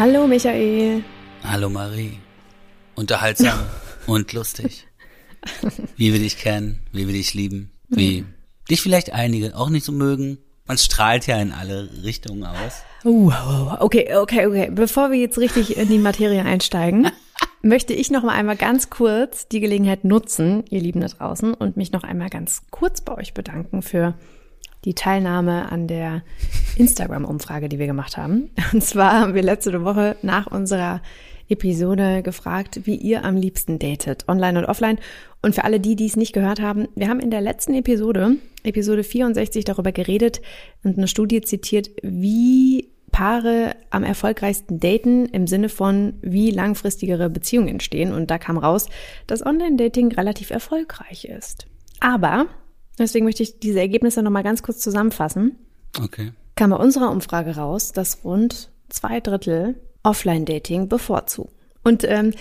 Hallo Michael. Hallo Marie. Unterhaltsam und lustig. Wie wir dich kennen, wie wir dich lieben, wie dich vielleicht einige auch nicht so mögen. Man strahlt ja in alle Richtungen aus. Uh, okay, okay, okay. Bevor wir jetzt richtig in die Materie einsteigen, möchte ich noch mal einmal ganz kurz die Gelegenheit nutzen, ihr Lieben da draußen, und mich noch einmal ganz kurz bei euch bedanken für die Teilnahme an der Instagram-Umfrage, die wir gemacht haben. Und zwar haben wir letzte Woche nach unserer Episode gefragt, wie ihr am liebsten datet, online und offline. Und für alle die, die es nicht gehört haben, wir haben in der letzten Episode, Episode 64, darüber geredet und eine Studie zitiert, wie Paare am erfolgreichsten daten im Sinne von, wie langfristigere Beziehungen entstehen. Und da kam raus, dass Online-Dating relativ erfolgreich ist. Aber, deswegen möchte ich diese Ergebnisse nochmal ganz kurz zusammenfassen. Okay. Kam bei unserer Umfrage raus, dass rund zwei Drittel Offline-Dating bevorzugen. Und ähm,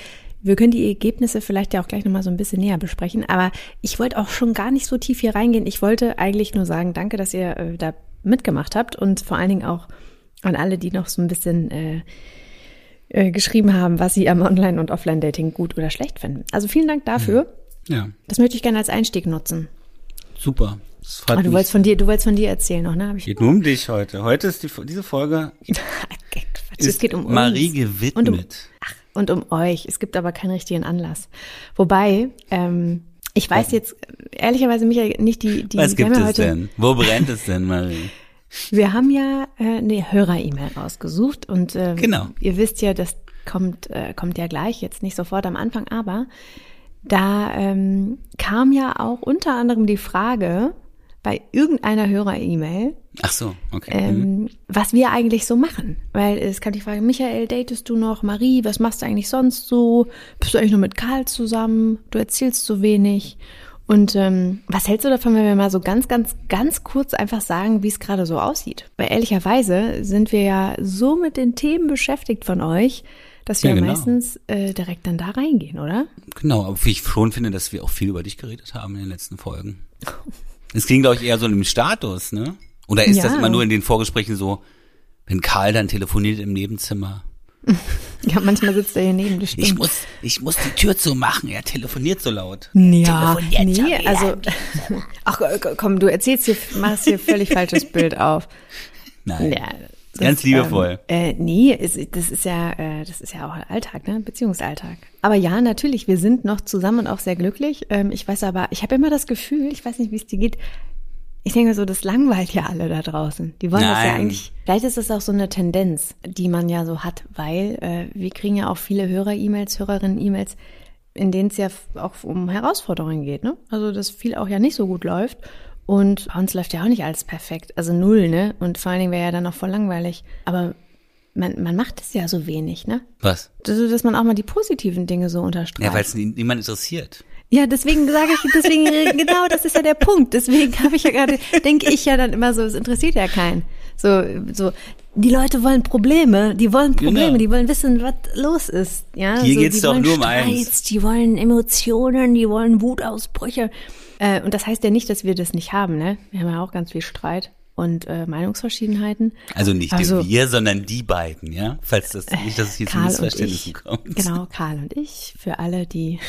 wir können die Ergebnisse vielleicht ja auch gleich nochmal so ein bisschen näher besprechen, aber ich wollte auch schon gar nicht so tief hier reingehen. Ich wollte eigentlich nur sagen, danke, dass ihr äh, da mitgemacht habt und vor allen Dingen auch an alle, die noch so ein bisschen äh, äh, geschrieben haben, was sie am Online- und Offline-Dating gut oder schlecht finden. Also vielen Dank dafür. Ja, Das möchte ich gerne als Einstieg nutzen. Super. Das freut Aber du wolltest von dir, du wolltest von dir erzählen noch, ne? Geht nur um dich heute. Heute ist die, diese Folge Quatsch, es ist geht um Marie uns. gewidmet. Und um, ach, und um euch. Es gibt aber keinen richtigen Anlass. Wobei, ähm, ich weiß jetzt ehrlicherweise Michael nicht die die Was gibt es denn? Wo brennt es denn, Marie? Wir haben ja äh, eine Hörer-E-Mail rausgesucht und äh, Genau. ihr wisst ja, das kommt äh, kommt ja gleich jetzt nicht sofort am Anfang, aber da ähm, kam ja auch unter anderem die Frage bei irgendeiner Hörer-E-Mail, Ach so, okay. Mhm. ähm, was wir eigentlich so machen. Weil es kam die Frage, Michael, datest du noch? Marie, was machst du eigentlich sonst so? Bist du eigentlich nur mit Karl zusammen? Du erzählst so wenig. Und ähm, was hältst du davon, wenn wir mal so ganz, ganz, ganz kurz einfach sagen, wie es gerade so aussieht? Weil ehrlicherweise sind wir ja so mit den Themen beschäftigt von euch, dass wir Ja, genau. meistens äh, direkt dann da reingehen, oder? Genau, aber wie ich schon finde, dass wir auch viel über dich geredet haben in den letzten Folgen. Es ging, glaube ich, eher so um den Status, ne? Oder ist das Ja. immer nur in den Vorgesprächen so, wenn Karl dann telefoniert im Nebenzimmer? Ja, manchmal sitzt er hier neben, das Ich muss, ich muss die Tür zumachen, er telefoniert so laut. Ja, nee, also, ach komm, du erzählst hier, machst hier völlig falsches Bild auf. Nein. Ja, das, Ganz liebevoll. Ähm, äh, nee, ist, das ist ja, äh, das ist ja auch Alltag, ne, Beziehungsalltag. Aber ja, natürlich, wir sind noch zusammen und auch sehr glücklich. Ähm, ich weiß aber, ich habe immer das Gefühl, ich weiß nicht, wie es dir geht. Ich denke so, das langweilt ja alle da draußen. Die wollen das ja Nein. eigentlich. Vielleicht ist das auch so eine Tendenz, die man ja so hat, weil äh, wir kriegen ja auch viele Hörer-E-Mails, Hörerinnen-E-Mails, in denen es ja auch um Herausforderungen geht, ne? Also dass viel auch ja nicht so gut läuft. Und bei uns läuft ja auch nicht alles perfekt. Also null, ne? Und vor allen Dingen wäre ja dann auch voll langweilig. Aber man, man macht es ja so wenig, ne? Was? Also, dass man auch mal die positiven Dinge so unterstreicht. Ja, weil es niemand interessiert. Ja, deswegen sage ich, deswegen, genau, das ist ja der Punkt. Deswegen habe ich ja gerade, denke ich ja dann immer so, es interessiert ja keinen. So, so, die Leute wollen Probleme, die wollen Probleme, Genau. die wollen wissen, was los ist. Ja, Hier so, geht's die doch wollen nur um Streits, eins. Die wollen Emotionen, die wollen Wutausbrüche. Äh, und das heißt ja nicht, dass wir das nicht haben, ne? Wir haben ja auch ganz viel Streit und äh, Meinungsverschiedenheiten. Also nicht Also- wir, sondern die beiden, ja? Falls das nicht, dass es hier zu Karl Missverständnissen ich. kommt. Genau, Karl und ich, für alle, die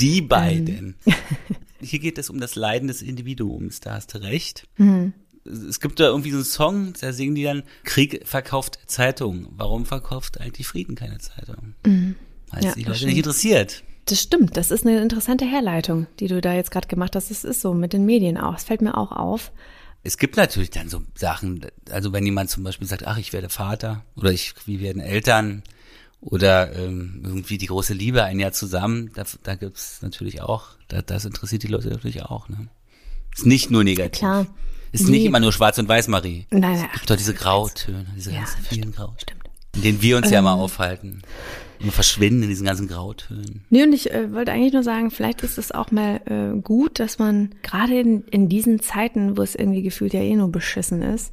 Die beiden. Hier geht es um das Leiden des Individuums, da hast du recht. Mhm. Es gibt da irgendwie so einen Song, da singen die dann, Krieg verkauft Zeitung. Warum verkauft eigentlich Frieden keine Zeitung? Weil es Mhm. Ja, die Leute stimmt. nicht interessiert. Das stimmt, das ist eine interessante Herleitung, die du da jetzt gerade gemacht hast. Das ist so mit den Medien auch. Es fällt mir auch auf. Es gibt natürlich dann so Sachen, also wenn jemand zum Beispiel sagt, ach, ich werde Vater oder ich, wir werden Eltern oder ähm, irgendwie die große Liebe ein Jahr zusammen, da, da gibt's natürlich auch, da, das interessiert die Leute natürlich auch. Ne? Ist nicht nur negativ. Klar. Ist Nee. nicht immer nur schwarz und weiß, Marie. Nein, nein, es ach, gibt doch diese Grautöne, diese Ja, ganzen vielen Grautöne, stimmt. In denen wir uns ja mal aufhalten. Wir verschwinden in diesen ganzen Grautönen. Nee, und ich äh, wollte eigentlich nur sagen, vielleicht ist es auch mal äh, gut, dass man gerade in, in diesen Zeiten, wo es irgendwie gefühlt ja eh nur beschissen ist,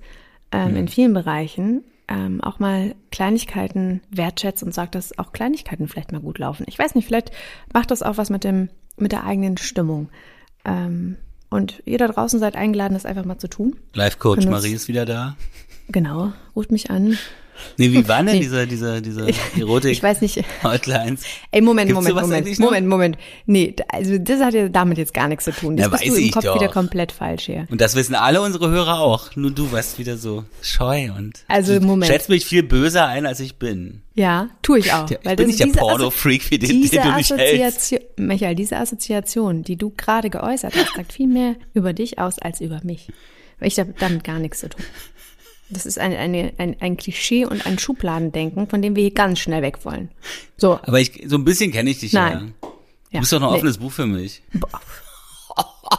ähm, in vielen Bereichen, ähm, auch mal Kleinigkeiten wertschätzt und sagt, dass auch Kleinigkeiten vielleicht mal gut laufen. Ich weiß nicht, vielleicht macht das auch was mit dem, mit der eigenen Stimmung. Ähm, und ihr da draußen seid eingeladen, das einfach mal zu tun. Life Coach Marie ist wieder da. Genau, ruft mich an. Nee, wie waren denn diese, diese, diese Erotik? Ich weiß nicht. Hotlines. Ey, Moment, Gibt's Moment, Moment? Moment, Moment. Nee, also das hat ja damit jetzt gar nichts zu tun. Das bist weiß du im Kopf doch. wieder komplett falsch hier. Und das wissen alle unsere Hörer auch. Nur du warst wieder so scheu und Also, Moment. schätzt mich viel böser ein, als ich bin. Ja, tue ich auch. Ja, ich weil bin nicht der Porno-Freak, für den, den du nicht hältst. Michael, diese Assoziation, die du gerade geäußert hast, sagt viel mehr über dich aus als über mich. Weil ich habe damit gar nichts zu tun. Das ist ein, eine, ein, ein Klischee und ein Schubladendenken, von dem wir hier ganz schnell weg wollen. So, Aber ich, so ein bisschen kenne ich dich Nein. ja. ja. Du bist doch ein nee. offenes Buch für mich.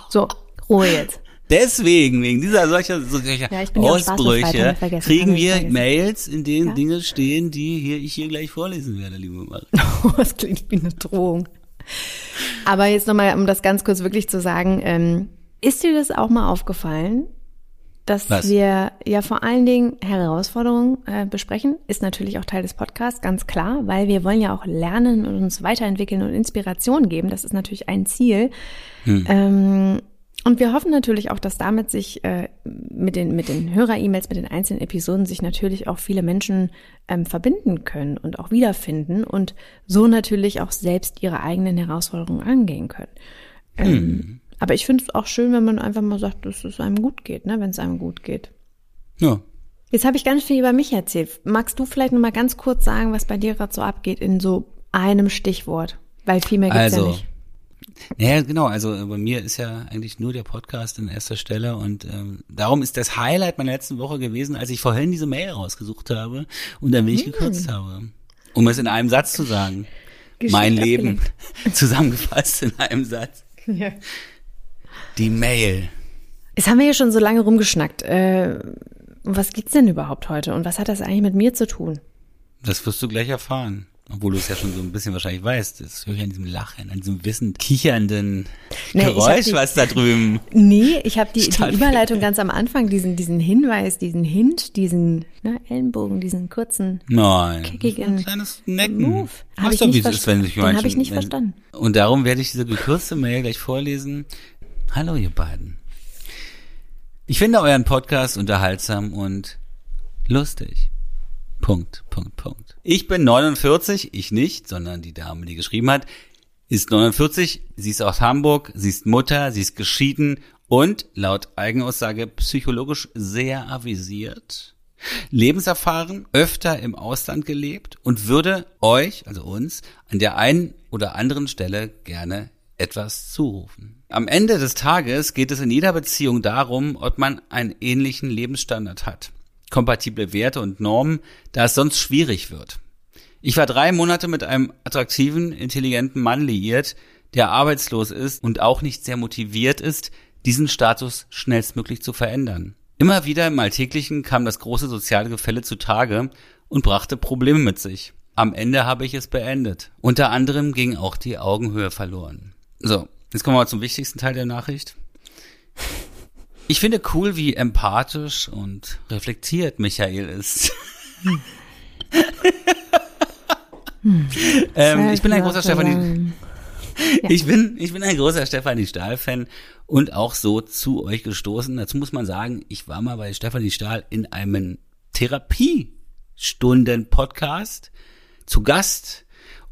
So, Ruhe jetzt. Deswegen, wegen dieser solcher, solcher Ja, Ausbrüche, kriegen wir. Mails, in denen Ja. Dinge stehen, die hier, ich hier gleich vorlesen werde, liebe Marie. das klingt wie eine Drohung. Aber jetzt nochmal, um das ganz kurz wirklich zu sagen, ähm, ist dir das auch mal aufgefallen, dass Was? wir ja vor allen Dingen Herausforderungen äh, besprechen? Ist natürlich auch Teil des Podcasts, ganz klar, weil wir wollen ja auch lernen und uns weiterentwickeln und Inspiration geben. Das ist natürlich ein Ziel. Ähm, und wir hoffen natürlich auch, dass damit sich äh, mit den, mit den Hörer-E-Mails, mit den einzelnen Episoden sich natürlich auch viele Menschen ähm, verbinden können und auch wiederfinden und so natürlich auch selbst ihre eigenen Herausforderungen angehen können. Ähm, Aber ich finde es auch schön, wenn man einfach mal sagt, dass es einem gut geht, ne, wenn es einem gut geht. Ja. Jetzt habe ich ganz viel über mich erzählt. Magst du vielleicht noch mal ganz kurz sagen, was bei dir gerade so abgeht in so einem Stichwort? Weil viel mehr gibt's ja Also, nicht. ja, genau. Also äh, bei mir ist ja eigentlich nur der Podcast an erster Stelle und ähm, darum ist das Highlight meiner letzten Woche gewesen, als ich vorhin diese Mail rausgesucht habe und ein Hm. wenig gekürzt habe. Um es in einem Satz zu sagen. Geschickt mein Leben zusammengefasst in einem Satz. Ja. Die Mail. Jetzt haben wir hier schon so lange rumgeschnackt. Äh, was gibt's denn überhaupt heute und was hat das eigentlich mit mir zu tun? Das wirst du gleich erfahren. Obwohl du es ja schon so ein bisschen wahrscheinlich weißt. Das höre ich an diesem Lachen, an diesem wissend kichernden Nee, Geräusch, die- was da drüben. Nee, ich habe die, die. Überleitung ganz am Anfang, diesen, diesen Hinweis, diesen Hint, diesen ne, Ellenbogen, diesen kurzen Nein. Kickigen Ein kleines Necken. Move. Hab Weißt ich doch, nicht wie es ist, wenn sich. Den hab manche- ich nicht wenn- verstanden. Und darum werde ich diese gekürzte Mail gleich vorlesen. Hallo, ihr beiden. Ich finde euren Podcast unterhaltsam und lustig. Punkt, Punkt, Punkt. Ich bin 49, ich nicht, sondern die Dame, die geschrieben hat, ist 49, sie ist aus Hamburg, sie ist Mutter, sie ist geschieden und laut Eigenaussage psychologisch sehr avisiert, lebenserfahren, öfter im Ausland gelebt und würde euch, also uns, an der einen oder anderen Stelle gerne etwas zurufen. Am Ende des Tages geht es in jeder Beziehung darum, ob man einen ähnlichen Lebensstandard hat, kompatible Werte und Normen, da es sonst schwierig wird. Ich war drei Monate mit einem attraktiven, intelligenten Mann liiert, der arbeitslos ist und auch nicht sehr motiviert ist, diesen Status schnellstmöglich zu verändern. Immer wieder im Alltäglichen kam das große soziale Gefälle zutage und brachte Probleme mit sich. Am Ende habe ich es beendet. Unter anderem ging auch die Augenhöhe verloren. So, jetzt kommen wir mal zum wichtigsten Teil der Nachricht. Ich finde cool, wie empathisch und reflektiert Michael ist. ähm, ich bin ein großer Stefanie. Ich bin, ich bin ein großer Stefanie Stahl-Fan und auch so zu euch gestoßen. Dazu muss man sagen, ich war mal bei Stefanie Stahl in einem Therapiestunden-Podcast zu Gast.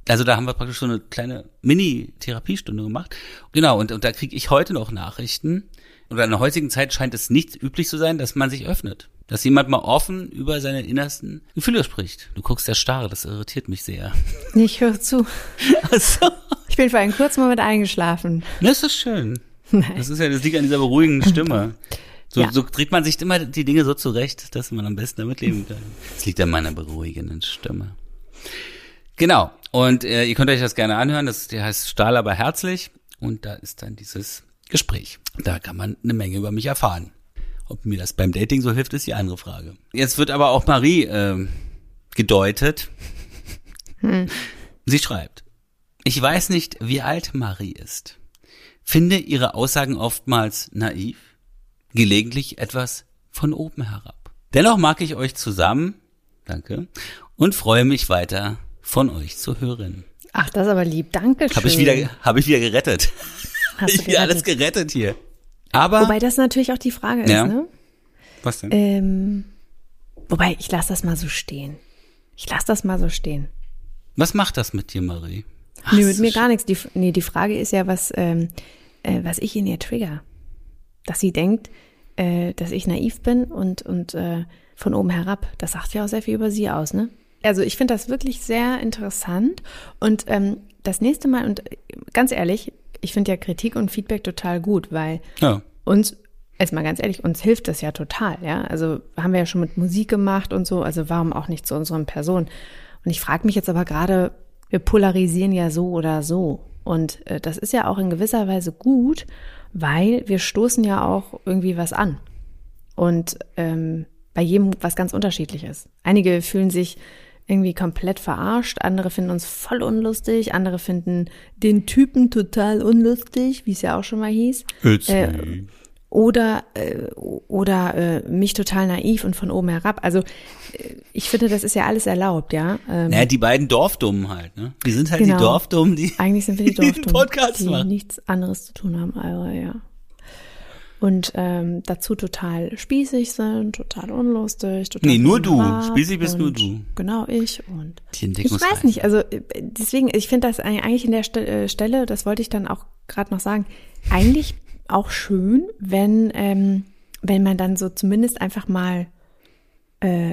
Also da haben wir praktisch so eine kleine Mini-Therapiestunde gemacht. Genau, und, und da kriege ich heute noch Nachrichten. Oder in der heutigen Zeit scheint es nicht üblich zu sein, dass man sich öffnet. Dass jemand mal offen über seine innersten Gefühle spricht. Du guckst sehr starr, das irritiert mich sehr. Ich höre zu. Also, Ich bin für einen kurzen Moment eingeschlafen. das ist schön. Das ist ja, das liegt an dieser beruhigenden Stimme. So, Ja. so dreht man sich immer die Dinge so zurecht, dass man am besten damit leben kann. Es liegt an meiner beruhigenden Stimme. Genau. Und äh, ihr könnt euch das gerne anhören. Das der heißt Stahl aber herzlich. Und da ist dann dieses Gespräch. Da kann man eine Menge über mich erfahren. Ob mir das beim Dating so hilft, ist die andere Frage. Jetzt wird aber auch Marie ähm, gedeutet. Sie schreibt, ich weiß nicht, wie alt Marie ist. Finde ihre Aussagen oftmals naiv, gelegentlich etwas von oben herab. Dennoch mag ich euch zusammen, danke, und freue mich weiter von euch zu hören. Ach, das ist aber lieb. Danke schön. Habe ich wieder, habe ich wieder gerettet. Hast du ich wieder alles gerettet. gerettet hier. Aber Wobei das natürlich auch die Frage ist, Ja. ne? was denn? Ähm, Wobei, ich lasse das mal so stehen. Ich lasse das mal so stehen. Was macht das mit dir, Marie? Ach, nee, mit mir gar nichts. Die, nee, die Frage ist ja, was, ähm, äh, was ich in ihr trigger. Dass sie denkt, äh, dass ich naiv bin und, und äh, von oben herab. Das sagt ja auch sehr viel über sie aus, ne? Also ich finde das wirklich sehr interessant. Und ähm, das nächste Mal, und ganz ehrlich, ich finde ja Kritik und Feedback total gut, weil ja. uns, jetzt mal ganz ehrlich, uns hilft das ja total, ja. Also haben wir ja schon mit Musik gemacht und so, also warum auch nicht zu unseren Personen? Und ich frage mich jetzt aber gerade, wir polarisieren ja so oder so. Und äh, das ist ja auch in gewisser Weise gut, weil wir stoßen ja auch irgendwie was an. Und ähm, bei jedem was ganz unterschiedliches. Einige fühlen sich irgendwie komplett verarscht, andere finden uns voll unlustig, andere finden den Typen total unlustig, wie es ja auch schon mal hieß. Äh, oder äh, oder äh, mich total naiv und von oben herab. Also äh, ich finde, das ist ja alles erlaubt, ja. Ähm, naja, die beiden Dorfdummen halt, ne? Die sind halt genau. die Dorfdummen, die eigentlich sind wir die Dorfdummen, Podcast die machen. nichts anderes zu tun haben, aber ja und ähm, dazu total spießig sind, total unlustig, total Nee, nur du. Spießig bist nur du. Genau, ich und ich weiß nicht, also äh, deswegen, ich finde das eigentlich in der äh, Stelle, das wollte ich dann auch gerade noch sagen, eigentlich auch schön, wenn ähm, wenn man dann so zumindest einfach mal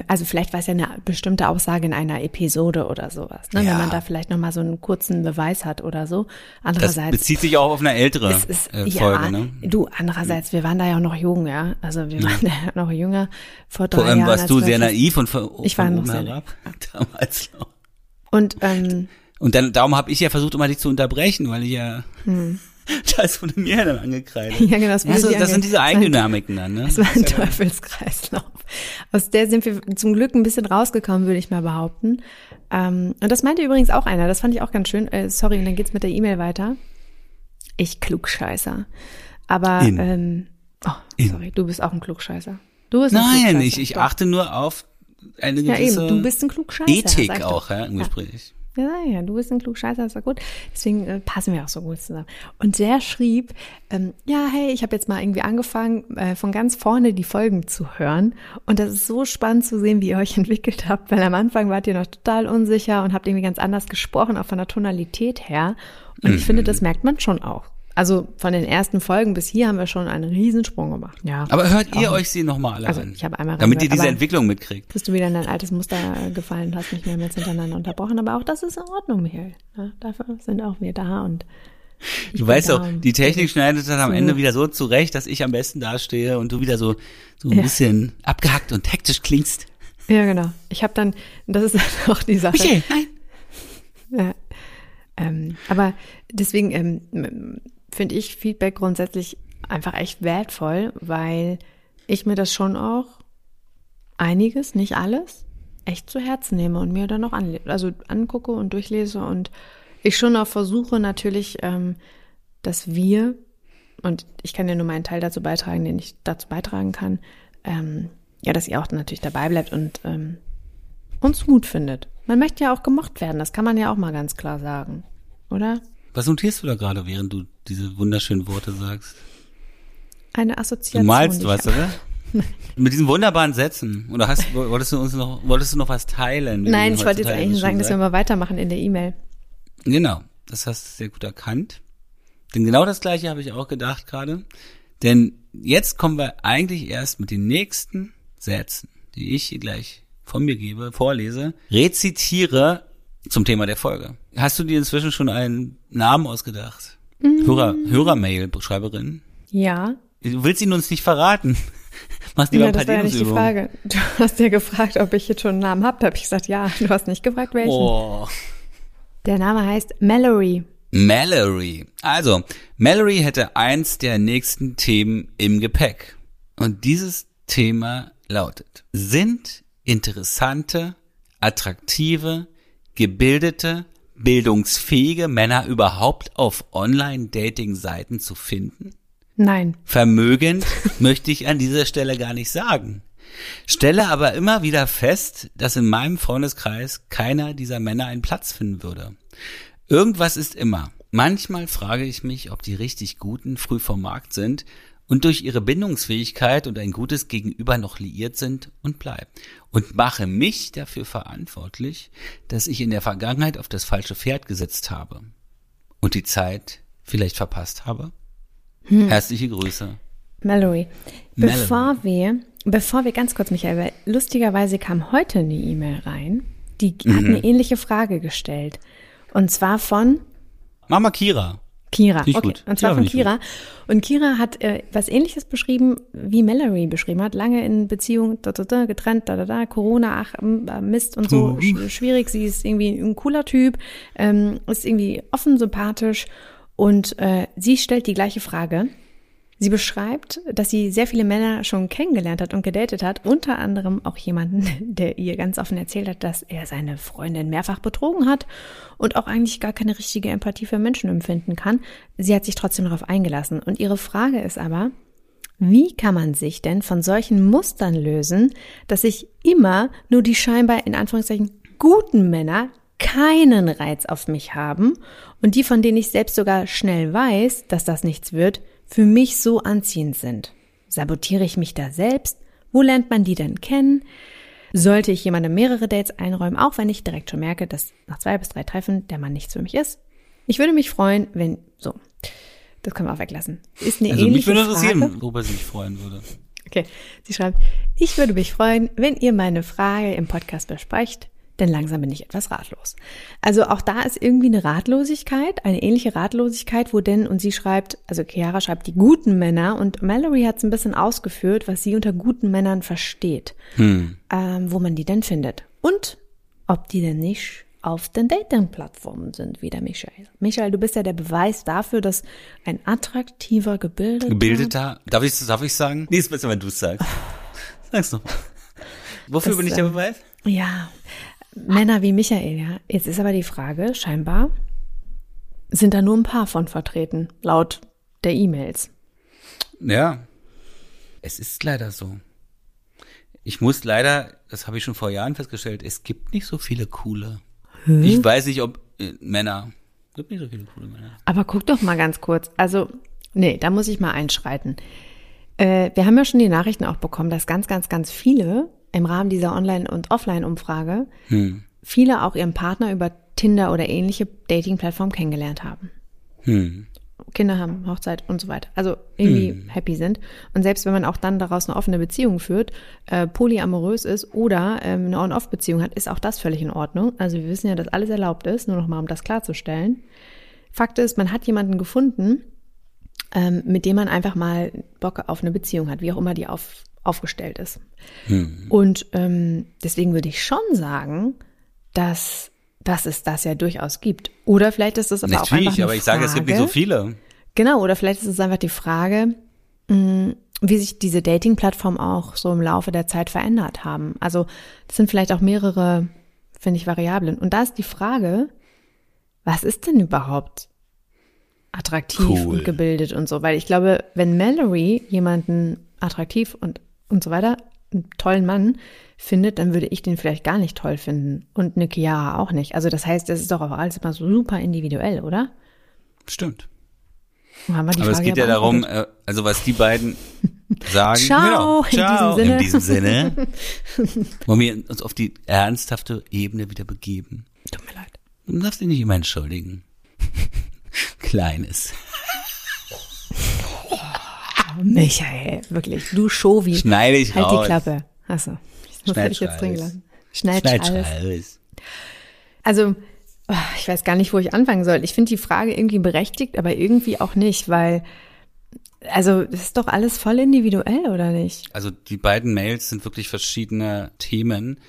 also vielleicht war es ja eine bestimmte Aussage in einer Episode oder sowas, ne? Ja. wenn man da vielleicht noch mal so einen kurzen Beweis hat oder so. Andererseits das bezieht sich auch auf eine ältere ist, äh, Folge, ja, ne? Du, andererseits, wir waren da ja auch noch jung, ja, also wir waren ja. da ja noch jünger vor drei Vor allem Jahren, warst du sehr naiv und von, ich war von noch oben herab damals noch. Und ähm, und dann darum habe ich ja versucht, immer dich zu unterbrechen, weil ich ja hm. Das wurde mir dann angekreidet. Ja, genau. Das, ja, so, das sind diese Eigendynamiken dann, ne? Das war ein Teufelskreislauf. Aus der sind wir zum Glück ein bisschen rausgekommen, würde ich mal behaupten. Ähm, und das meinte übrigens auch einer, das fand ich auch ganz schön. Äh, sorry, und dann geht's mit der E-Mail weiter. Ich Klugscheißer. Aber, In. ähm, oh, In. sorry, du bist auch ein Klugscheißer. Du bist ein Nein, ich, ich achte nur auf eine gewisse ja, eben, du bist ein Klugscheißer, Ethik auch, ja, im Gespräch. Ja, ja, du bist ein Klugscheißer, das war gut. Deswegen äh, passen wir auch so gut zusammen. Und der schrieb, ähm, ja, hey, ich habe jetzt mal irgendwie angefangen, äh, von ganz vorne die Folgen zu hören. Und das ist so spannend zu sehen, wie ihr euch entwickelt habt, weil am Anfang wart ihr noch total unsicher und habt irgendwie ganz anders gesprochen, auch von der Tonalität her. Und mhm. ich finde, das merkt man schon auch. Also von den ersten Folgen bis hier haben wir schon einen Riesensprung gemacht. Ja. Aber hört ihr euch sie nochmal alle also, an? Ich habe einmal Damit ihr diese Entwicklung mitkriegt. Bist du wieder in dein altes Muster gefallen und hast mich mehrmals hintereinander unterbrochen. Aber auch das ist in Ordnung, Michael. Ja, dafür sind auch wir da und Du weißt doch, die Technik schneidet dann am Ende wieder so zurecht, dass ich am besten dastehe und du wieder so, so ein ja. bisschen abgehackt und hektisch klingst. Ja, genau. Ich habe dann, das ist auch die Sache. Michael, nein. Ja. Ähm, aber deswegen, ähm, finde ich Feedback grundsätzlich einfach echt wertvoll, weil ich mir das schon auch einiges, nicht alles, echt zu Herzen nehme und mir dann auch an, also angucke und durchlese und ich schon auch versuche natürlich, ähm, dass wir, und ich kann ja nur meinen Teil dazu beitragen, den ich dazu beitragen kann, ähm, ja, dass ihr auch natürlich dabei bleibt und ähm, uns gut findet. Man möchte ja auch gemocht werden, das kann man ja auch mal ganz klar sagen, oder? Was notierst du da gerade, während du diese wunderschönen Worte sagst? Eine Assoziation. Du malst was, oder? Mit diesen wunderbaren Sätzen. Oder hast, wolltest du uns noch, wolltest du noch was teilen? Nein, ich wollte jetzt eigentlich sagen, dass wir mal weitermachen in der E-Mail. Genau. Das hast du sehr gut erkannt. Denn genau das Gleiche habe ich auch gedacht gerade. Denn jetzt kommen wir eigentlich erst mit den nächsten Sätzen, die ich hier gleich von mir gebe, vorlese, rezitiere zum Thema der Folge. Hast du dir inzwischen schon einen Namen ausgedacht? Mhm. Hörer, Hörermail-Schreiberin? Ja. Du willst ihn uns nicht verraten. Machst lieber ja, das war ja nicht die Frage. Du hast ja gefragt, ob ich jetzt schon einen Namen habe. Da habe ich gesagt, ja. Du hast nicht gefragt, welchen. Oh. Der Name heißt Mallory. Mallory. Also, Mallory hätte eins der nächsten Themen im Gepäck. Und dieses Thema lautet, sind interessante, attraktive, gebildete, bildungsfähige Männer überhaupt auf Online-Dating-Seiten zu finden? Nein. Vermögend möchte ich an dieser Stelle gar nicht sagen. Stelle aber immer wieder fest, dass in meinem Freundeskreis keiner dieser Männer einen Platz finden würde. Irgendwas ist immer. Manchmal frage ich mich, ob die richtig Guten früh vom Markt sind und durch ihre Bindungsfähigkeit und ein gutes Gegenüber noch liiert sind und bleiben. Und mache mich dafür verantwortlich, dass ich in der Vergangenheit auf das falsche Pferd gesetzt habe und die Zeit vielleicht verpasst habe. Hm. Herzliche Grüße. Mallory, bevor wir, bevor wir ganz kurz, Michael, weil lustigerweise kam heute eine E-Mail rein, die mhm. hat eine ähnliche Frage gestellt. Und zwar von Mama Kira. Kira, okay. Gut. Und zwar Kira von Kira. Und Kira hat äh, was ähnliches beschrieben, wie Mallory beschrieben hat. Lange in Beziehung, da, da, da, getrennt, da, da, da, Corona, ach, äh, Mist und so, sch schwierig. Sie ist irgendwie ein cooler Typ, ähm, ist irgendwie offen, sympathisch. Und äh, sie stellt die gleiche Frage. Sie beschreibt, dass sie sehr viele Männer schon kennengelernt hat und gedatet hat, unter anderem auch jemanden, der ihr ganz offen erzählt hat, dass er seine Freundin mehrfach betrogen hat und auch eigentlich gar keine richtige Empathie für Menschen empfinden kann. Sie hat sich trotzdem darauf eingelassen. Und ihre Frage ist aber, wie kann man sich denn von solchen Mustern lösen, dass sich immer nur die scheinbar in Anführungszeichen guten Männer keinen Reiz auf mich haben und die, von denen ich selbst sogar schnell weiß, dass das nichts wird, für mich so anziehend sind? Sabotiere ich mich da selbst? Wo lernt man die denn kennen? Sollte ich jemandem mehrere Dates einräumen, auch wenn ich direkt schon merke, dass nach zwei bis drei Treffen der Mann nichts für mich ist? Ich würde mich freuen, wenn, so, das können wir auch weglassen. Ist eine also ähnliche mich würde interessieren, worüber sie sich freuen würde. Okay, sie schreibt, ich würde mich freuen, wenn ihr meine Frage im Podcast besprecht denn langsam bin ich etwas ratlos. Also auch da ist irgendwie eine Ratlosigkeit, eine ähnliche Ratlosigkeit, wo denn, und sie schreibt, also Chiara schreibt die guten Männer und Mallory hat es ein bisschen ausgeführt, was sie unter guten Männern versteht, hm. ähm, wo man die denn findet. Und ob die denn nicht auf den Dating-Plattformen sind, wie der Michael. Michael, du bist ja der Beweis dafür, dass ein attraktiver, gebildeter... Gebildeter, darf ich, darf ich sagen? Nee, ist besser, wenn du es sagst. Sag's noch. Wofür das, bin ich der ähm, Beweis? Ja, Männer wie Michael, ja. Jetzt ist aber die Frage, scheinbar sind da nur ein paar von vertreten, laut der E-Mails. Ja, es ist leider so. Ich muss leider, das habe ich schon vor Jahren festgestellt, es gibt nicht so viele coole. Hm? Ich weiß nicht, ob äh, Männer, es gibt nicht so viele coole Männer. Aber guck doch mal ganz kurz, also, nee, da muss ich mal einschreiten. Äh, wir haben ja schon die Nachrichten auch bekommen, dass ganz, ganz, ganz viele im Rahmen dieser Online- und Offline-Umfrage hm. viele auch ihren Partner über Tinder oder ähnliche Dating-Plattformen kennengelernt haben. Hm. Kinder haben, Hochzeit und so weiter. Also irgendwie hm. happy sind. Und selbst wenn man auch dann daraus eine offene Beziehung führt, äh, polyamorös ist oder ähm, eine On-Off-Beziehung hat, ist auch das völlig in Ordnung. Also wir wissen ja, dass alles erlaubt ist, nur noch mal, um das klarzustellen. Fakt ist, man hat jemanden gefunden, ähm, mit dem man einfach mal Bock auf eine Beziehung hat, wie auch immer die auf, aufgestellt ist. Hm. Und ähm, deswegen würde ich schon sagen, dass, dass es das ja durchaus gibt. Oder vielleicht ist es aber Natürlich, auch einfach eine aber ich Frage, sage, es gibt nicht so viele. Genau, oder vielleicht ist es einfach die Frage, mh, hm, wie sich diese Dating-Plattformen auch so im Laufe der Zeit verändert haben. Also das sind vielleicht auch mehrere, finde ich, Variablen. Und da ist die Frage, was ist denn überhaupt attraktiv cool. und gebildet und so? Weil ich glaube, wenn Mallory jemanden attraktiv und und so weiter, einen tollen Mann findet, dann würde ich den vielleicht gar nicht toll finden. Und eine Chiara auch nicht. Also das heißt, das ist doch auch alles immer so super individuell, oder? Stimmt. Aber es geht ja darum, äh, also was die beiden sagen. Ciao, genau. Ciao. In diesem Sinne. In diesem Sinne wollen wir uns auf die ernsthafte Ebene wieder begeben. Tut mir leid. Du darfst dich nicht immer entschuldigen. Kleines. Michael, wirklich, du Shovi. Schneide ich halt raus. die Klappe. Achso, das hätte ich jetzt drin gelassen. Schneid, Schneid alles. Also, oh, ich weiß gar nicht, wo ich anfangen soll. Ich finde die Frage irgendwie berechtigt, aber irgendwie auch nicht, weil, also, das ist doch alles voll individuell, oder nicht? Also, die beiden Mails sind wirklich verschiedene Themen,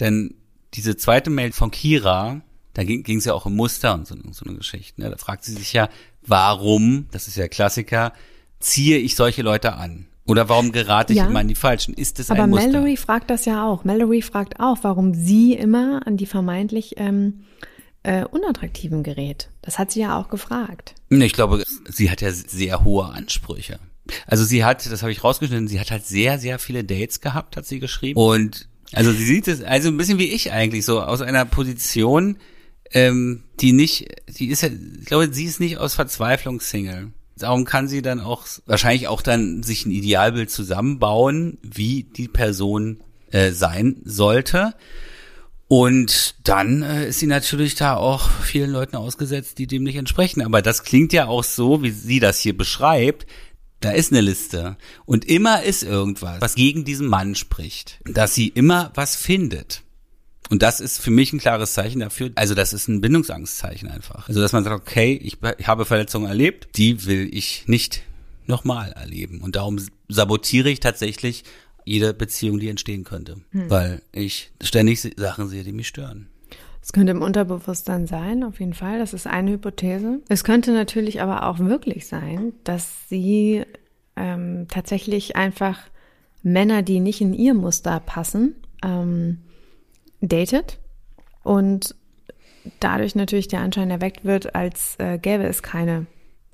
denn diese zweite Mail von Kira, da ging es ja auch um Muster und so, so eine Geschichte. Ne? Da fragt sie sich ja, warum, das ist ja Klassiker, ziehe ich solche Leute an? Oder warum gerate ich ja, immer an die Falschen? Ist das aber ein Muster? Aber Mallory fragt das ja auch. Mallory fragt auch, warum sie immer an die vermeintlich ähm, äh, unattraktiven gerät. Das hat sie ja auch gefragt. Ich glaube, sie hat ja sehr hohe Ansprüche. Also sie hat, das habe ich rausgeschnitten, sie hat halt sehr, sehr viele Dates gehabt, hat sie geschrieben. Und also sie sieht es, also ein bisschen wie ich eigentlich, so aus einer Position, ähm, die nicht, die ist ja, ich glaube, sie ist nicht aus Verzweiflung Single darum kann sie dann auch wahrscheinlich auch dann sich ein Idealbild zusammenbauen, wie die Person äh, sein sollte. Und dann äh, ist sie natürlich da auch vielen Leuten ausgesetzt, die dem nicht entsprechen. Aber das klingt ja auch so, wie sie das hier beschreibt. Da ist eine Liste. Und immer ist irgendwas, was gegen diesen Mann spricht. Dass sie immer was findet. Und das ist für mich ein klares Zeichen dafür. Also das ist ein Bindungsangstzeichen einfach. Also dass man sagt, okay, ich, ich habe Verletzungen erlebt, die will ich nicht nochmal erleben. Und darum sabotiere ich tatsächlich jede Beziehung, die entstehen könnte. Hm. Weil ich ständig Sachen sehe, die mich stören. Es könnte im Unterbewusstsein sein, auf jeden Fall. Das ist eine Hypothese. Es könnte natürlich aber auch wirklich sein, dass sie ähm, tatsächlich einfach Männer, die nicht in ihr Muster passen, ähm, datet und dadurch natürlich der Anschein erweckt wird, als äh, gäbe es keine,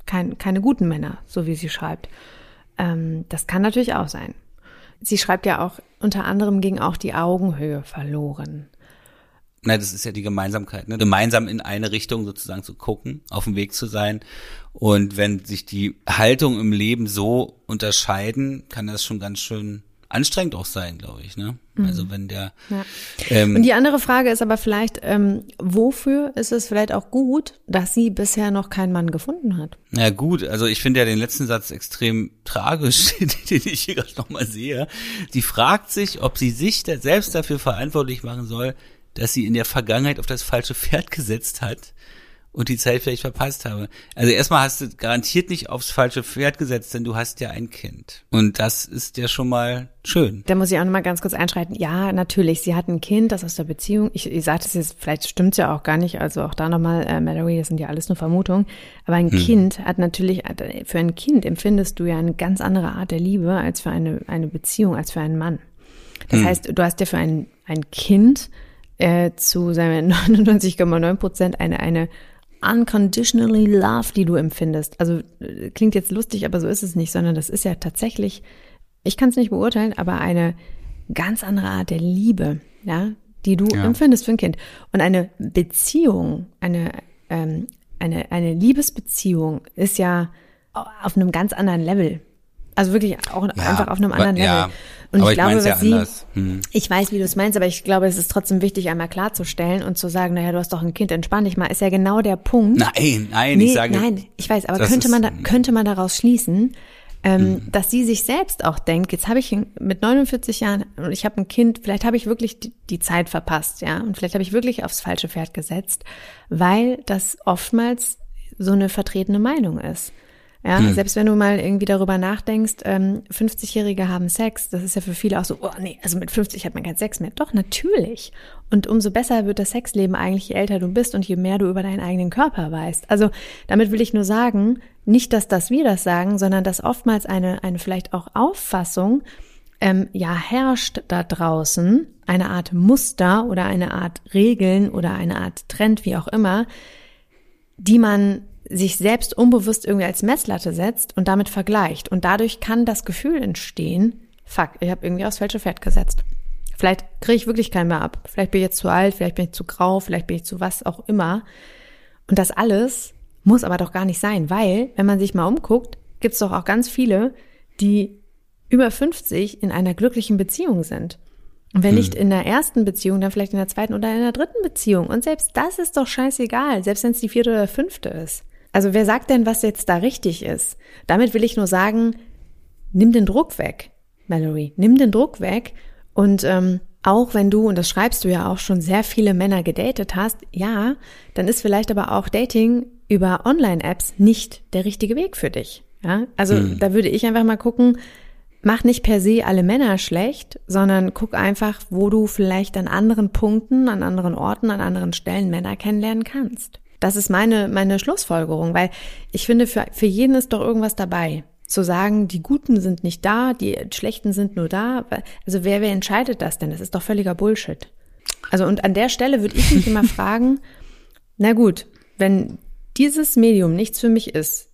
kein, keine guten Männer, so wie sie schreibt. Ähm, das kann natürlich auch sein. Sie schreibt ja auch, unter anderem ging auch die Augenhöhe verloren. Na, das ist ja die Gemeinsamkeit, ne? gemeinsam in eine Richtung sozusagen zu gucken, auf dem Weg zu sein. Und wenn sich die Haltung im Leben so unterscheiden, kann das schon ganz schön anstrengend auch sein, glaube ich. Ne? Mhm. Also wenn der. Ja. Ähm, und die andere Frage ist aber vielleicht, ähm, wofür ist es vielleicht auch gut, dass sie bisher noch keinen Mann gefunden hat? Ja gut, also ich finde ja den letzten Satz extrem tragisch, den ich hier gerade nochmal sehe. Sie fragt sich, ob sie sich selbst dafür verantwortlich machen soll, dass sie in der Vergangenheit auf das falsche Pferd gesetzt hat und die Zeit vielleicht verpasst habe. Also erstmal hast du garantiert nicht aufs falsche Pferd gesetzt, denn du hast ja ein Kind. Und das ist ja schon mal schön. Da muss ich auch nochmal ganz kurz einschreiten. Ja, natürlich, sie hat ein Kind, das aus der Beziehung, ich, ich sage das jetzt, vielleicht stimmt's ja auch gar nicht, also auch da nochmal, äh, Mallory, das sind ja alles nur Vermutungen, aber ein hm. Kind hat natürlich, für ein Kind empfindest du ja eine ganz andere Art der Liebe als für eine, eine Beziehung, als für einen Mann. Das hm. heißt, du hast ja für ein, ein Kind äh, zu sagen wir 99,9 Prozent eine, eine unconditionally love, die du empfindest. Also äh, klingt jetzt lustig, aber so ist es nicht, sondern das ist ja tatsächlich, ich kann es nicht beurteilen, aber eine ganz andere Art der Liebe, ja, die du ja. empfindest für ein Kind. Und eine Beziehung, eine, ähm, eine, eine Liebesbeziehung ist ja auf einem ganz anderen Level. Also wirklich auch ja, einfach auf einem anderen Level. Ja, und ich, ich glaube, was sie, hm. ich weiß, wie du es meinst, aber ich glaube, es ist trotzdem wichtig, einmal klarzustellen und zu sagen, naja, du hast doch ein Kind, entspann dich mal, ist ja genau der Punkt. Nein, nein, nee, ich sage. Nein, ich weiß, aber könnte man, da, könnte man daraus schließen, ähm, hm. dass sie sich selbst auch denkt, jetzt habe ich mit 49 Jahren und ich habe ein Kind, vielleicht habe ich wirklich die, die Zeit verpasst, ja, und vielleicht habe ich wirklich aufs falsche Pferd gesetzt, weil das oftmals so eine vertretene Meinung ist. Ja, hm. selbst wenn du mal irgendwie darüber nachdenkst, ähm, 50-Jährige haben Sex, das ist ja für viele auch so, oh nee, also mit 50 hat man keinen Sex mehr. Doch, natürlich. Und umso besser wird das Sexleben eigentlich, je älter du bist und je mehr du über deinen eigenen Körper weißt. Also damit will ich nur sagen, nicht, dass das wir das sagen, sondern dass oftmals eine, eine vielleicht auch Auffassung, ähm, ja, herrscht da draußen, eine Art Muster oder eine Art Regeln oder eine Art Trend, wie auch immer, die man sich selbst unbewusst irgendwie als Messlatte setzt und damit vergleicht. Und dadurch kann das Gefühl entstehen, fuck, ich habe irgendwie aufs falsche Pferd gesetzt. Vielleicht kriege ich wirklich keinen mehr ab. Vielleicht bin ich jetzt zu alt, vielleicht bin ich zu grau, vielleicht bin ich zu was auch immer. Und das alles muss aber doch gar nicht sein, weil, wenn man sich mal umguckt, gibt es doch auch ganz viele, die über 50 in einer glücklichen Beziehung sind. Und wenn hm. nicht in der ersten Beziehung, dann vielleicht in der zweiten oder in der dritten Beziehung. Und selbst das ist doch scheißegal, selbst wenn es die vierte oder fünfte ist. Also wer sagt denn, was jetzt da richtig ist? Damit will ich nur sagen, nimm den Druck weg, Mallory, nimm den Druck weg und ähm, auch wenn du, und das schreibst du ja auch schon, sehr viele Männer gedatet hast, ja, dann ist vielleicht aber auch Dating über Online-Apps nicht der richtige Weg für dich. Ja, also hm. da würde ich einfach mal gucken, mach nicht per se alle Männer schlecht, sondern guck einfach, wo du vielleicht an anderen Punkten, an anderen Orten, an anderen Stellen Männer kennenlernen kannst. Das ist meine, meine Schlussfolgerung, weil ich finde, für, für jeden ist doch irgendwas dabei. Zu sagen, die Guten sind nicht da, die Schlechten sind nur da. Also wer, wer entscheidet das denn? Das ist doch völliger Bullshit. Also und an der Stelle würde ich mich immer fragen, na gut, wenn dieses Medium nichts für mich ist,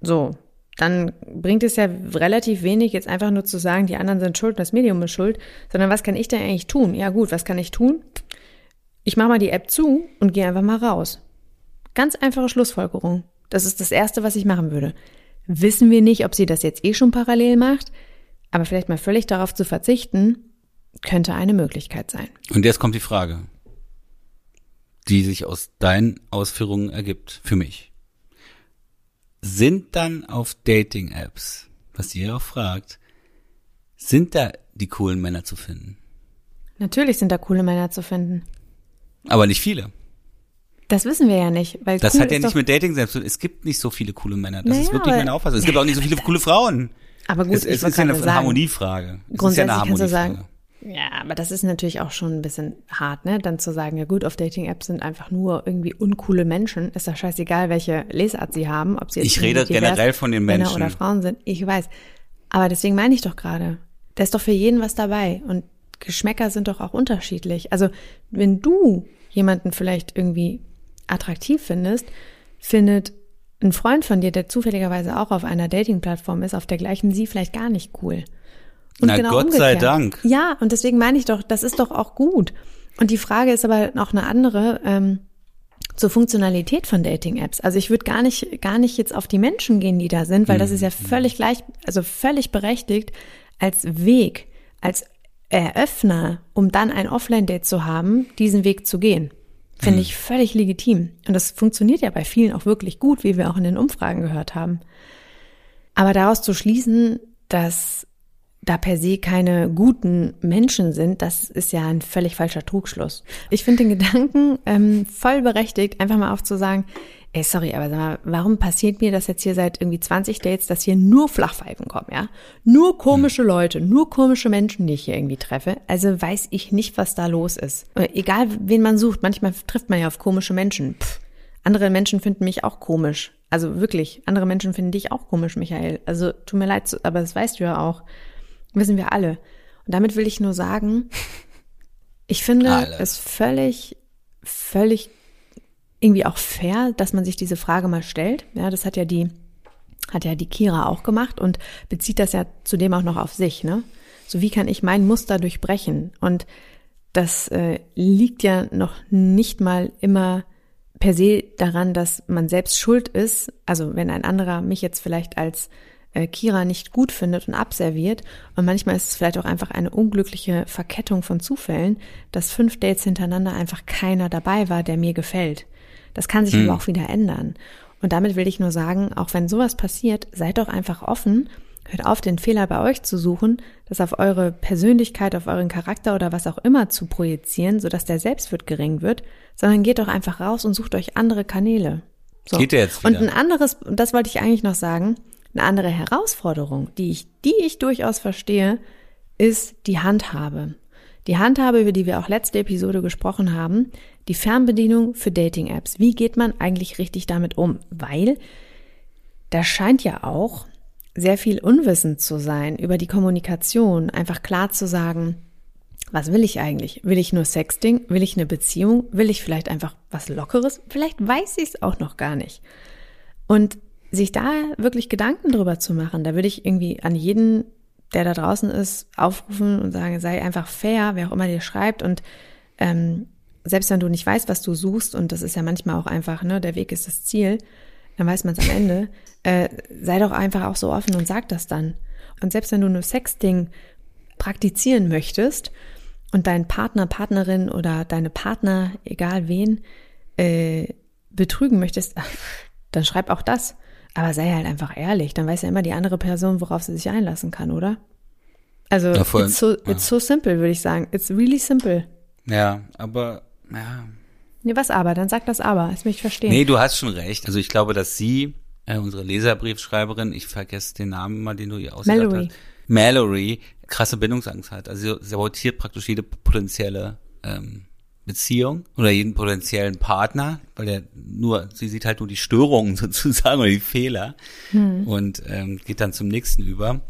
so, dann bringt es ja relativ wenig, jetzt einfach nur zu sagen, die anderen sind schuld, das Medium ist schuld, sondern was kann ich denn eigentlich tun? Ja gut, was kann ich tun? Ich mache mal die App zu und gehe einfach mal raus. Ganz einfache Schlussfolgerung. Das ist das Erste, was ich machen würde. wissen wir nicht, ob sie das jetzt eh schon parallel macht, aber vielleicht mal völlig darauf zu verzichten, könnte eine Möglichkeit sein. Und jetzt kommt die Frage, die sich aus deinen Ausführungen ergibt, für mich. Sind dann auf Dating-Apps, was ihr auch fragt, sind da die coolen Männer zu finden? Natürlich sind da coole Männer zu finden. Aber nicht viele. Das wissen wir ja nicht, weil Das cool hat ja ist nicht mit Dating selbst. zu tun. Es gibt nicht so viele coole Männer. Das ist Naja, wirklich aber- meine Auffassung. Es gibt auch nicht so viele coole Frauen. Aber gut, es, es ist ja eine sagen, Harmoniefrage. Es ist ja Grundsätzlich eine Harmoniefrage. sagen, ja, aber das ist natürlich auch schon ein bisschen hart, ne? Dann zu sagen, ja gut, auf Dating-Apps sind einfach nur irgendwie uncoole Menschen. Ist doch scheißegal, welche Lesart sie haben, ob sie jetzt Ich rede generell von den Männer Menschen. oder Frauen sind. Ich weiß. Aber deswegen meine ich doch gerade, da ist doch für jeden was dabei. Und Geschmäcker sind doch auch unterschiedlich. Also, wenn du jemanden vielleicht irgendwie attraktiv findest, findet ein Freund von dir, der zufälligerweise auch auf einer Dating-Plattform ist, auf der gleichen sie vielleicht gar nicht cool. Na, Gott sei Dank. Ja, und deswegen meine ich doch, das ist doch auch gut. Und die Frage ist aber noch eine andere ähm, zur Funktionalität von Dating-Apps. Also ich würde gar nicht, gar nicht jetzt auf die Menschen gehen, die da sind, weil das ist ja völlig gleich, also völlig berechtigt als Weg, als Eröffner, um dann ein Offline-Date zu haben, diesen Weg zu gehen. Finde ich völlig legitim. Und das funktioniert ja bei vielen auch wirklich gut, wie wir auch in den Umfragen gehört haben. Aber daraus zu schließen, dass da per se keine guten Menschen sind, das ist ja ein völlig falscher Trugschluss. Ich finde den Gedanken ähm, voll berechtigt, einfach mal aufzusagen, ey, sorry, aber sag mal, warum passiert mir das jetzt hier seit irgendwie 20 Dates, dass hier nur Flachpfeifen kommen, ja? Nur komische Leute, nur komische Menschen, die ich hier irgendwie treffe. Also weiß ich nicht, was da los ist. Äh, Egal, wen man sucht, manchmal trifft man ja auf komische Menschen. Pff, andere Menschen finden mich auch komisch. Also wirklich, andere Menschen finden dich auch komisch, Michael. Also tut mir leid, aber das weißt du ja auch. Wissen wir alle. Und damit will ich nur sagen, ich finde Alle. es völlig, völlig irgendwie auch fair, dass man sich diese Frage mal stellt. Ja, das hat ja die, hat ja die Kira auch gemacht und bezieht das ja zudem auch noch auf sich, ne? So wie kann ich mein Muster durchbrechen? Und das äh, liegt ja noch nicht mal immer per se daran, dass man selbst schuld ist. Also wenn ein anderer mich jetzt vielleicht als äh, Kira nicht gut findet und abserviert. Und manchmal ist es vielleicht auch einfach eine unglückliche Verkettung von Zufällen, dass fünf Dates hintereinander einfach keiner dabei war, der mir gefällt. Das kann sich aber auch wieder ändern. Und damit will ich nur sagen, auch wenn sowas passiert, seid doch einfach offen. Hört auf, den Fehler bei euch zu suchen, das auf eure Persönlichkeit, auf euren Charakter oder was auch immer zu projizieren, sodass der Selbstwert gering wird, sondern geht doch einfach raus und sucht euch andere Kanäle. So. Geht jetzt Und wieder. ein anderes, und das wollte ich eigentlich noch sagen, eine andere Herausforderung, die ich, die ich durchaus verstehe, ist die Handhabe. Die Handhabe, über die wir auch letzte Episode gesprochen haben, die Fernbedienung für Dating-Apps. Wie geht man eigentlich richtig damit um? Weil da scheint ja auch sehr viel Unwissen zu sein über die Kommunikation, einfach klar zu sagen, was will ich eigentlich? Will ich nur Sexting? Will ich eine Beziehung? Will ich vielleicht einfach was Lockeres? Vielleicht weiß ich es auch noch gar nicht. Und sich da wirklich Gedanken drüber zu machen, da würde ich irgendwie an jeden, der da draußen ist, aufrufen und sagen, sei einfach fair, wer auch immer dir schreibt und ähm, selbst wenn du nicht weißt, was du suchst, und das ist ja manchmal auch einfach, ne, der Weg ist das Ziel, dann weiß man es am Ende, äh, sei doch einfach auch so offen und sag das dann. Und selbst wenn du nur Sexting praktizieren möchtest und deinen Partner, Partnerin oder deine Partner, egal wen, äh, betrügen möchtest, dann schreib auch das. Aber sei halt einfach ehrlich, dann weiß ja immer die andere Person, worauf sie sich einlassen kann, oder? Also, Ja, it's, so, Ja. it's so simple, würde ich sagen. It's really simple. Ja, aber ja. Nee, was aber? Dann sag das aber. Das will ich verstehen. Nee, du hast schon recht. Also ich glaube, dass sie, äh, unsere Leserbriefschreiberin, ich vergesse den Namen mal, den du ihr ausgedacht Mallory. hast. Mallory, krasse Bindungsangst hat. Also sie sabotiert praktisch jede potenzielle ähm, Beziehung oder jeden potenziellen Partner, weil er nur, sie sieht halt nur die Störungen sozusagen oder die Fehler und ähm, geht dann zum nächsten über.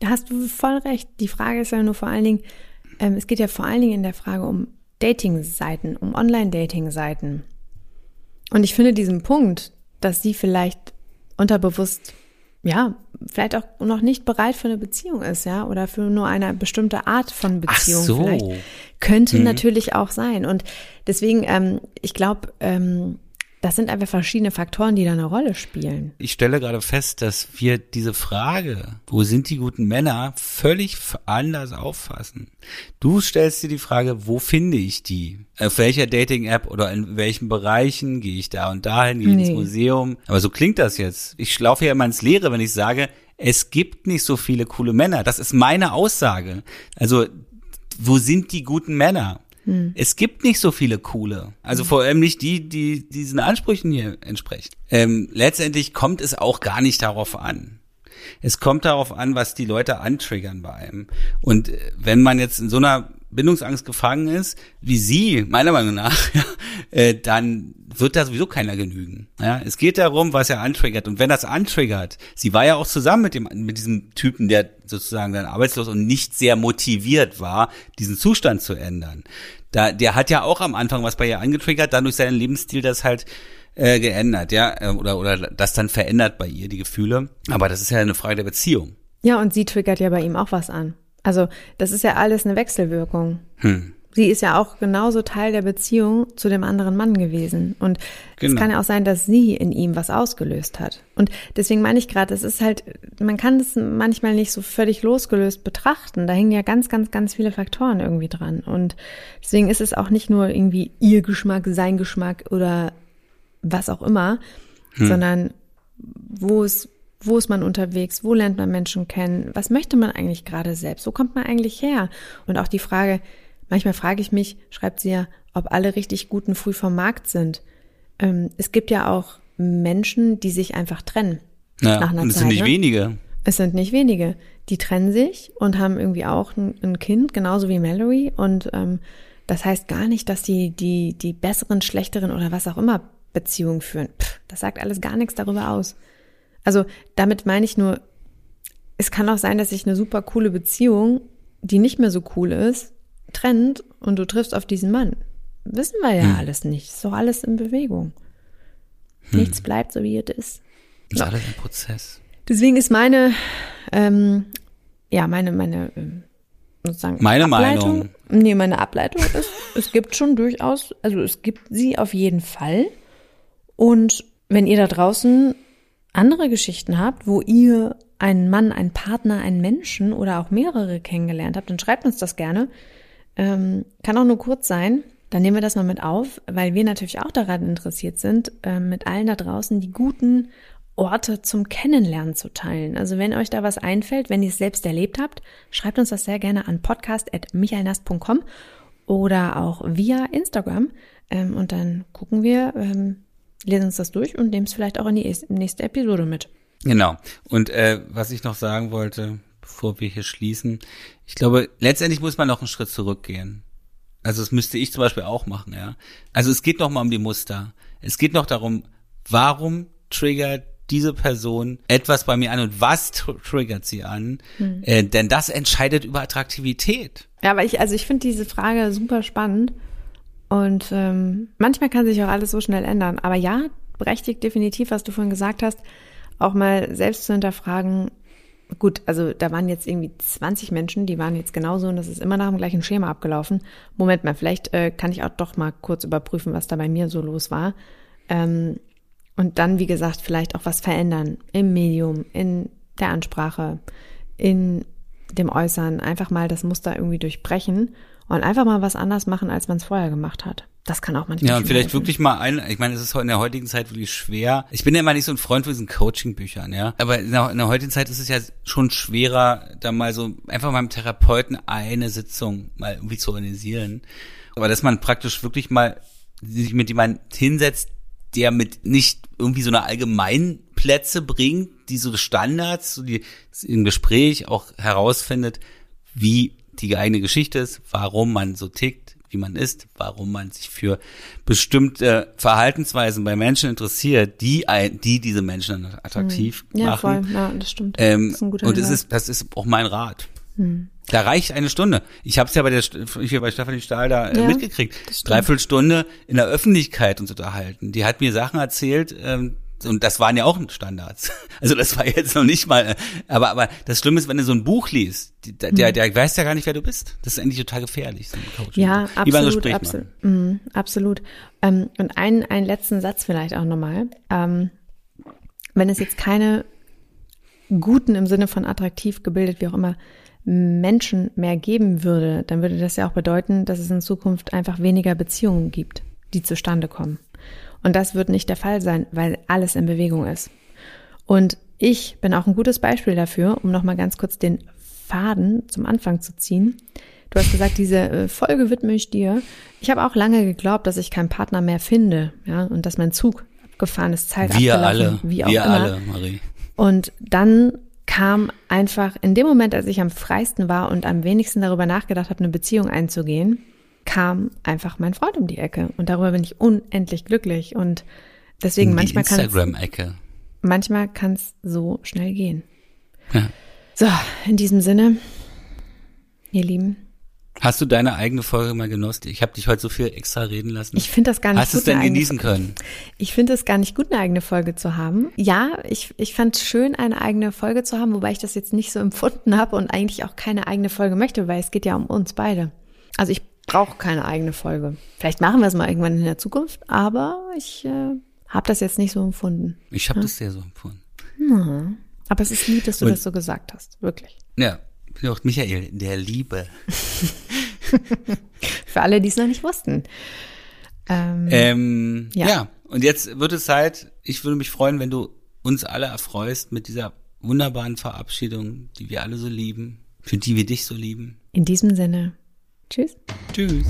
Da hast du voll recht. Die Frage ist ja nur vor allen Dingen, ähm, es geht ja vor allen Dingen in der Frage um Dating-Seiten, um Online-Dating-Seiten. Und ich finde diesen Punkt, dass sie vielleicht unterbewusst, ja, vielleicht auch noch nicht bereit für eine Beziehung ist, ja, oder für nur eine bestimmte Art von Beziehung so. Mhm. vielleicht, könnte natürlich auch sein. Und deswegen, ähm, ich glaube, ähm, das sind einfach verschiedene Faktoren, die da eine Rolle spielen. Ich stelle gerade fest, dass wir diese Frage, wo sind die guten Männer, völlig anders auffassen. Du stellst dir die Frage, wo finde ich die? Auf welcher Dating-App oder in welchen Bereichen gehe ich da und dahin, gehe ich nee. ins Museum? Aber so klingt das jetzt. Ich laufe ja immer ins Leere, wenn ich sage, es gibt nicht so viele coole Männer. Das ist meine Aussage. Also, wo sind die guten Männer? Hm. Es gibt nicht so viele coole. Also vor allem nicht die, die diesen Ansprüchen hier entsprechen. Ähm, letztendlich kommt es auch gar nicht darauf an. Es kommt darauf an, was die Leute antriggern bei einem. Und äh, wenn man jetzt in so einer Bindungsangst gefangen ist, wie sie, meiner Meinung nach, äh, dann wird da sowieso keiner genügen. Ja, es geht darum, was er antriggert. Und wenn das antriggert, sie war ja auch zusammen mit dem, mit diesem Typen, der sozusagen dann arbeitslos und nicht sehr motiviert war, diesen Zustand zu ändern. Da, der hat ja auch am Anfang was bei ihr angetriggert, dann durch seinen Lebensstil das halt äh, geändert, ja, äh, oder, oder das dann verändert bei ihr, die Gefühle. Aber das ist ja eine Frage der Beziehung. Ja, und sie triggert ja bei ihm auch was an. Also, das ist ja alles eine Wechselwirkung. Hm. Sie ist ja auch genauso Teil der Beziehung zu dem anderen Mann gewesen. Und genau. es kann ja auch sein, dass sie in ihm was ausgelöst hat. Und deswegen meine ich gerade, es ist halt, man kann das manchmal nicht so völlig losgelöst betrachten. Da hängen ja ganz, ganz, ganz viele Faktoren irgendwie dran. Und deswegen ist es auch nicht nur irgendwie ihr Geschmack, sein Geschmack oder was auch immer, hm. sondern wo ist, wo ist man unterwegs? Wo lernt man Menschen kennen? Was möchte man eigentlich gerade selbst? Wo kommt man eigentlich her? Und auch die Frage, manchmal frage ich mich, schreibt sie ja, ob alle richtig guten früh vom Markt sind. Ähm, es gibt ja auch Menschen, die sich einfach trennen. Ja, nach einer und es Zeit, sind nicht ne? wenige. Es sind nicht wenige. Die trennen sich und haben irgendwie auch ein, ein Kind, genauso wie Mallory. Und ähm, das heißt gar nicht, dass die, die, die besseren, schlechteren oder was auch immer Beziehungen führen. Pff, das sagt alles gar nichts darüber aus. Also damit meine ich nur, es kann auch sein, dass sich eine super coole Beziehung, die nicht mehr so cool ist, trennt und du triffst auf diesen Mann. Wissen wir ja hm. alles nicht. Ist doch alles in Bewegung. Hm. Nichts bleibt so, wie es ist. Ist alles ein Prozess. Deswegen ist meine, ähm, ja, meine, meine, ähm, sozusagen. Meine Ableitung, Meinung. Nee, meine Ableitung ist, es gibt schon durchaus, also es gibt sie auf jeden Fall. Und wenn ihr da draußen andere Geschichten habt, wo ihr einen Mann, einen Partner, einen Menschen oder auch mehrere kennengelernt habt, dann schreibt uns das gerne. Ähm, kann auch nur kurz sein. Dann nehmen wir das mal mit auf, weil wir natürlich auch daran interessiert sind, äh, mit allen da draußen die guten Orte zum Kennenlernen zu teilen. Also wenn euch da was einfällt, wenn ihr es selbst erlebt habt, schreibt uns das sehr gerne an podcast.michaelnast.com oder auch via Instagram. Ähm, und dann gucken wir, ähm, lesen uns das durch und nehmen es vielleicht auch in die nächste Episode mit. Genau. Und äh, was ich noch sagen wollte, bevor wir hier schließen, ich glaube, letztendlich muss man noch einen Schritt zurückgehen. Also das müsste ich zum Beispiel auch machen, ja. Also es geht noch mal um die Muster. Es geht noch darum, warum triggert diese Person etwas bei mir an und was tr triggert sie an? Hm. Äh, denn das entscheidet über Attraktivität. Ja, aber ich, also ich finde diese Frage super spannend und ähm, manchmal kann sich auch alles so schnell ändern. Aber ja, berechtigt definitiv, was du vorhin gesagt hast, auch mal selbst zu hinterfragen. Gut, also da waren jetzt irgendwie 20 Menschen, die waren jetzt genauso und das ist immer nach dem gleichen Schema abgelaufen. Moment mal, vielleicht äh, kann ich auch doch mal kurz überprüfen, was da bei mir so los war. Ähm, und dann, wie gesagt, vielleicht auch was verändern im Medium, in der Ansprache, in dem Äußern. Einfach mal das Muster irgendwie durchbrechen und einfach mal was anders machen, als man es vorher gemacht hat. Das kann auch manchmal. Ja, und vielleicht wirklich mal ein, ich meine, es ist in der heutigen Zeit wirklich schwer. Ich bin ja immer nicht so ein Freund von diesen Coaching-Büchern, ja. Aber in der, in der heutigen Zeit ist es ja schon schwerer, da mal so einfach mal mit Therapeuten eine Sitzung mal irgendwie zu organisieren. Aber dass man praktisch wirklich mal sich mit jemandem hinsetzt, der mit nicht irgendwie so eine allgemeinen Plätze bringt, die so Standards, so die im Gespräch auch herausfindet, wie die eigene Geschichte ist, warum man so tickt, wie man ist, warum man sich für bestimmte Verhaltensweisen bei Menschen interessiert, die die diese Menschen attraktiv hm. ja, machen. Voll. Ja, das stimmt. Ähm, das und es ist, das ist auch mein Rat. Hm. Da reicht eine Stunde. Ich habe es ja bei der hier bei Stefanie Stahl da äh, ja, mitgekriegt. Dreiviertel Stunde in der Öffentlichkeit uns unterhalten. Die hat mir Sachen erzählt, ähm, Und das waren ja auch Standards. Also das war jetzt noch nicht mal, aber, aber das Schlimme ist, wenn du so ein Buch liest, der, der, der weiß ja gar nicht, wer du bist. Das ist eigentlich total gefährlich, so. Ja, absolut, so absolut. Mm, absolut. Ähm, und einen, einen letzten Satz vielleicht auch nochmal. Ähm, wenn es jetzt keine guten im Sinne von attraktiv gebildet, wie auch immer, Menschen mehr geben würde, dann würde das ja auch bedeuten, dass es in Zukunft einfach weniger Beziehungen gibt, die zustande kommen. Und das wird nicht der Fall sein, weil alles in Bewegung ist. Und ich bin auch ein gutes Beispiel dafür, um nochmal ganz kurz den Faden zum Anfang zu ziehen. Du hast gesagt, diese äh, Folge widme ich dir. Ich habe auch lange geglaubt, dass ich keinen Partner mehr finde, ja, und dass mein Zug abgefahren ist, Zeit Wir alle, wie auch wir immer. alle, Marie. Und dann kam einfach in dem Moment, als ich am freisten war und am wenigsten darüber nachgedacht habe, eine Beziehung einzugehen, kam einfach mein Freund um die Ecke. Und darüber bin ich unendlich glücklich. Und deswegen die manchmal kann Instagram-Ecke. Manchmal kann es so schnell gehen. Ja. So, in diesem Sinne, ihr Lieben, Hast du deine eigene Folge mal genossen? Ich habe dich heute so viel extra reden lassen. Ich finde das gar nicht Hast gut. Hast du es denn genießen können? Ich finde es gar nicht gut, eine eigene Folge zu haben. Ja, ich, ich fand es schön, eine eigene Folge zu haben, wobei ich das jetzt nicht so empfunden habe und eigentlich auch keine eigene Folge möchte, weil es geht ja um uns beide. Also ich brauche keine eigene Folge. Vielleicht machen wir es mal irgendwann in der Zukunft, aber ich äh, habe das jetzt nicht so empfunden. Ich habe ja? das sehr so empfunden. Ja. Aber es ist lieb, dass du und, das so gesagt hast, wirklich. Ja, auch Michael, der Liebe. Für alle, die es noch nicht wussten. Ähm, ähm, ja. ja, und jetzt wird es Zeit, ich würde mich freuen, wenn du uns alle erfreust mit dieser wunderbaren Verabschiedung, die wir alle so lieben, für die wir dich so lieben. In diesem Sinne, tschüss. Tschüss.